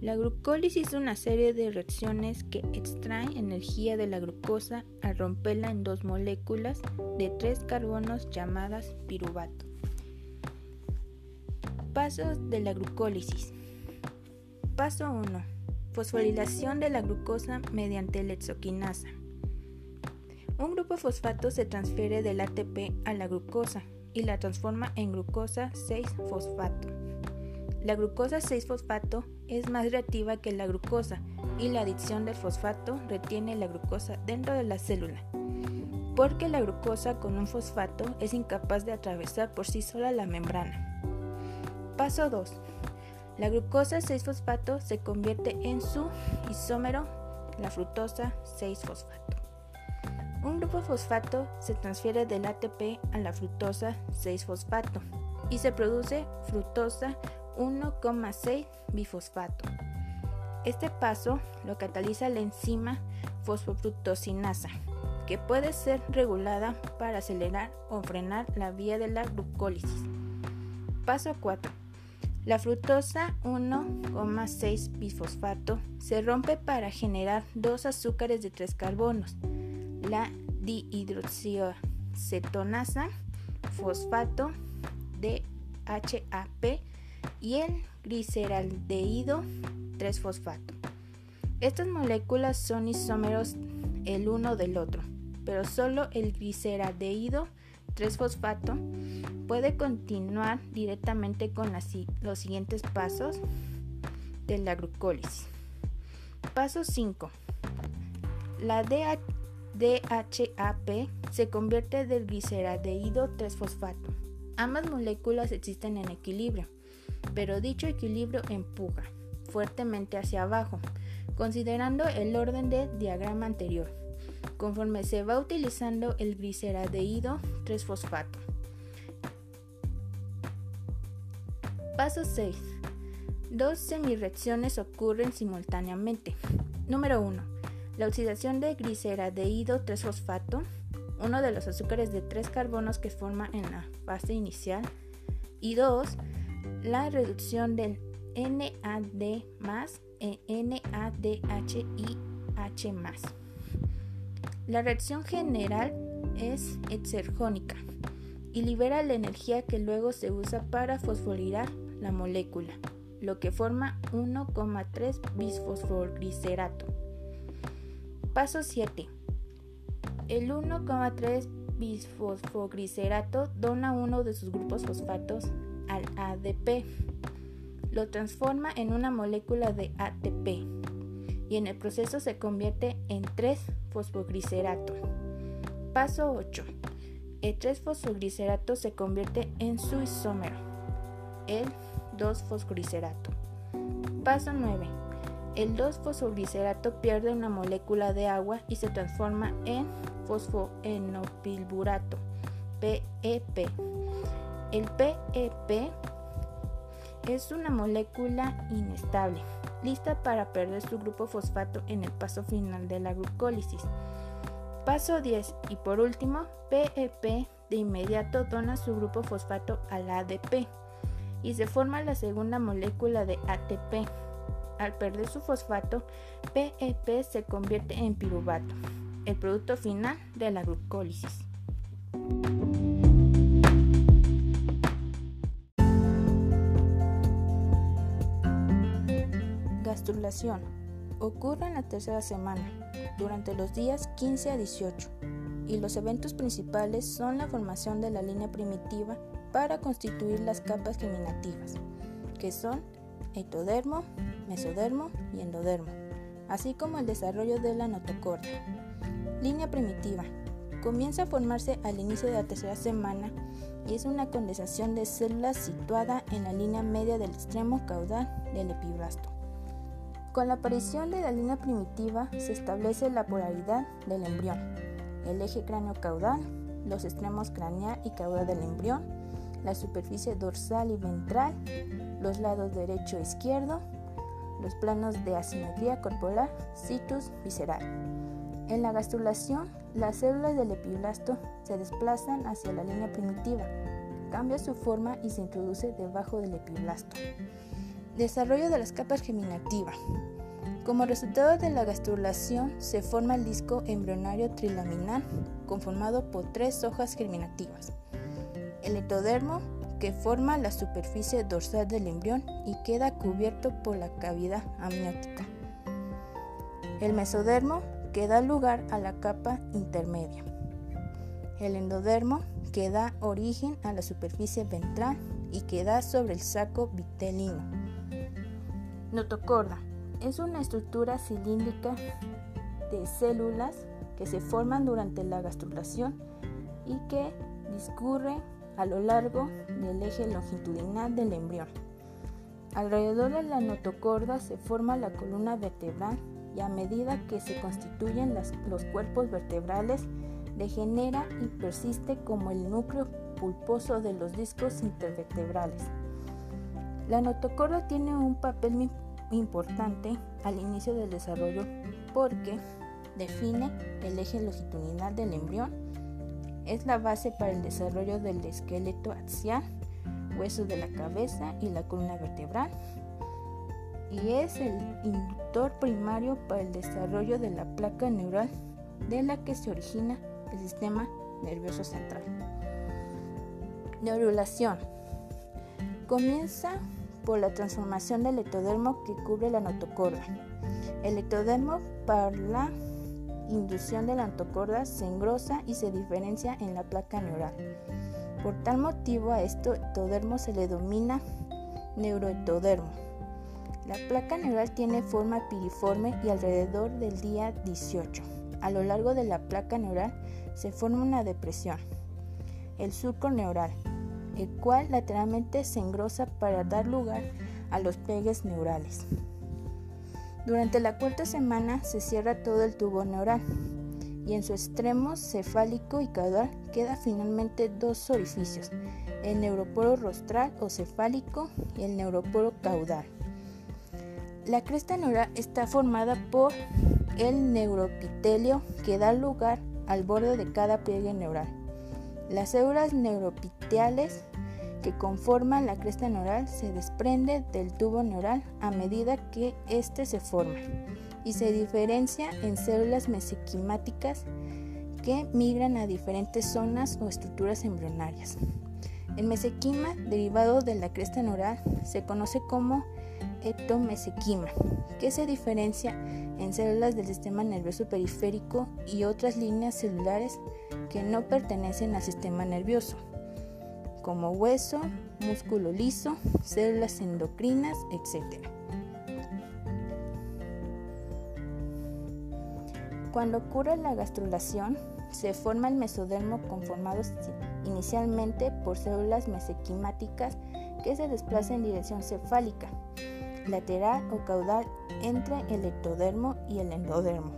La glucólisis es una serie de reacciones que extraen energía de la glucosa al romperla en dos moléculas de tres carbonos llamadas piruvato. Pasos de la glucólisis. Paso 1. Fosforilación de la glucosa mediante la exoquinasa. Un grupo fosfato se transfiere del ATP a la glucosa y la transforma en glucosa 6-fosfato. La glucosa 6-fosfato es más reactiva que la glucosa y la adición del fosfato retiene la glucosa dentro de la célula, porque la glucosa con un fosfato es incapaz de atravesar por sí sola la membrana. Paso 2. La glucosa 6-fosfato se convierte en su isómero, la fructosa 6-fosfato. Un grupo fosfato se transfiere del ATP a la fructosa 6-fosfato y se produce fructosa 1,6 bifosfato. Este paso lo cataliza la enzima fosfofructosinasa, que puede ser regulada para acelerar o frenar la vía de la glucólisis. Paso 4. La fructosa 1,6 bifosfato se rompe para generar dos azúcares de tres carbonos, la dihidroxicetonasa, fosfato de HAP y el gliceraldehído 3-fosfato. Estas moléculas son isómeros el uno del otro, pero solo el gliceraldehído 3-fosfato puede continuar directamente con los siguientes pasos de la glucólisis. Paso 5. La DH DHAP se convierte del gliceraldehído 3-fosfato. Ambas moléculas existen en equilibrio, pero dicho equilibrio empuja fuertemente hacia abajo, considerando el orden de diagrama anterior, conforme se va utilizando el gliceraldehído 3-fosfato. Paso 6. Dos semirreacciones ocurren simultáneamente. Número 1 la oxidación de gliceraldehído 3-fosfato, uno de los azúcares de tres carbonos que forma en la fase inicial. Y 2. La reducción del NAD más en NADH y H La reacción general es exergónica y libera la energía que luego se usa para fosforilar la molécula, lo que forma 1,3 bisfosfoglicerato. Paso 7. El 1,3 bisfosfoglicerato dona uno de sus grupos fosfatos al ADP. Lo transforma en una molécula de ATP y en el proceso se convierte en 3-fosfoglicerato. Paso 8. El 3-fosfoglicerato se convierte en su isómero, el 2-fosfoglicerato. Paso 9. El 2-fosfoglicerato pierde una molécula de agua y se transforma en fosfoenopilburato, PEP. E El PEP e es una molécula inestable, lista para perder su grupo fosfato en el paso final de la glucólisis. Paso 10 y por último, PEP e de inmediato dona su grupo fosfato al ADP y se forma la segunda molécula de ATP al perder su fosfato, PEP se convierte en piruvato, el producto final de la glucólisis. Ocurre en la tercera semana, durante los días 15 a 18, y los eventos principales son la formación de la línea primitiva para constituir las capas germinativas, que son ectodermo, mesodermo y endodermo, así como el desarrollo de la notocordia. Línea primitiva. Comienza a formarse al inicio de la tercera semana y es una condensación de células situada en la línea media del extremo caudal del epiblasto. Con la aparición de la línea primitiva se establece la polaridad del embrión, el eje cráneo-caudal, los extremos craneal y caudal del embrión, la superficie dorsal y ventral, los lados derecho e izquierdo, los planos de asimetría corporal, situs visceral. En la gastrulación, las células del epiblasto se desplazan hacia la línea primitiva, cambia su forma y se introduce debajo del epiblasto. Desarrollo de las capas germinativas. Como resultado de la gastrulación se forma el disco embrionario trilaminar conformado por tres hojas germinativas. El ectodermo, que forma la superficie dorsal del embrión y queda cubierto por la cavidad amniótica. El mesodermo, que da lugar a la capa intermedia. El endodermo, que da origen a la superficie ventral y que da sobre el saco vitelino. Notocorda es una estructura cilíndrica de células que se forman durante la gastrulación y que discurre a lo largo del eje longitudinal del embrión. Alrededor de la notocorda se forma la columna vertebral y a medida que se constituyen los cuerpos vertebrales degenera y persiste como el núcleo pulposo de los discos intervertebrales. La notocorda tiene un papel importante al inicio del desarrollo porque define el eje longitudinal del embrión, es la base para el desarrollo del esqueleto axial, hueso de la cabeza y la columna vertebral, y es el inductor primario para el desarrollo de la placa neural de la que se origina el sistema nervioso central. Neurulación. Comienza por la transformación del ectodermo que cubre la notocorda. El ectodermo, para la inducción de la notocorda, se engrosa y se diferencia en la placa neural. Por tal motivo a este ectodermo se le denomina neuroectodermo. La placa neural tiene forma piriforme y alrededor del día 18. A lo largo de la placa neural se forma una depresión, el surco neural, el cual lateralmente se engrosa para dar lugar a los pegues neurales. Durante la cuarta semana se cierra todo el tubo neural y en su extremo cefálico y caudal queda finalmente dos orificios, el neuroporo rostral o cefálico y el neuroporo caudal. La cresta neural está formada por el neuropitelio que da lugar al borde de cada pliegue neural. Las células neuropiteales que conforman la cresta neural se desprende del tubo neural a medida que éste se forma y se diferencia en células mesenquimáticas que migran a diferentes zonas o estructuras embrionarias. El mesenquima, derivado de la cresta neural, se conoce como ectomesenquima, que se diferencia en células del sistema nervioso periférico y otras líneas celulares que no pertenecen al sistema nervioso como hueso, músculo liso, células endocrinas, etc. Cuando ocurre la gastrulación, se forma el mesodermo conformado inicialmente por células mesenquimáticas que se desplazan en dirección cefálica, lateral o caudal entre el ectodermo y el endodermo.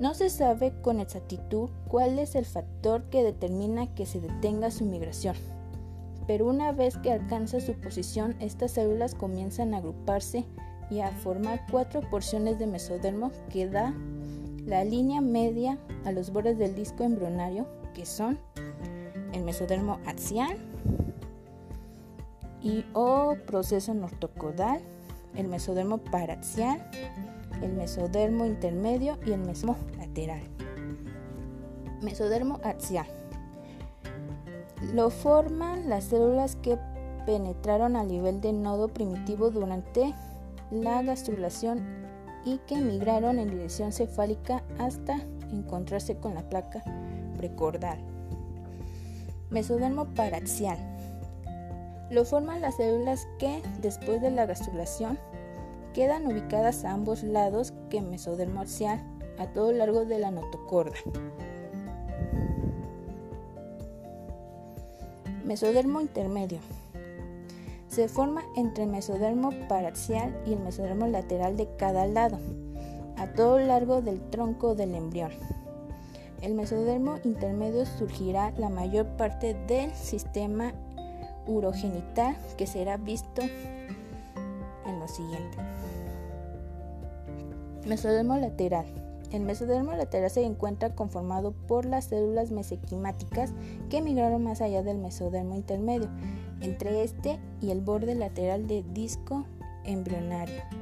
No se sabe con exactitud cuál es el factor que determina que se detenga su migración, pero una vez que alcanza su posición, estas células comienzan a agruparse y a formar cuatro porciones de mesodermo que da la línea media a los bordes del disco embrionario, que son el mesodermo axial y o proceso nortocodal, el mesodermo paraxial, el mesodermo intermedio y el mesodermo lateral. Mesodermo axial. Lo forman las células que penetraron a nivel de nodo primitivo durante la gastrulación y que migraron en dirección cefálica hasta encontrarse con la placa precordal. Mesodermo paraxial. Lo forman las células que, después de la gastrulación, Quedan ubicadas a ambos lados que mesodermo axial a todo largo de la notocorda. Mesodermo intermedio. Se forma entre el mesodermo paraxial y el mesodermo lateral de cada lado, a todo largo del tronco del embrión. El mesodermo intermedio surgirá la mayor parte del sistema urogenital que será visto en lo siguiente. Mesodermo lateral. El mesodermo lateral se encuentra conformado por las células mesenquimáticas que migraron más allá del mesodermo intermedio, entre este y el borde lateral del disco embrionario.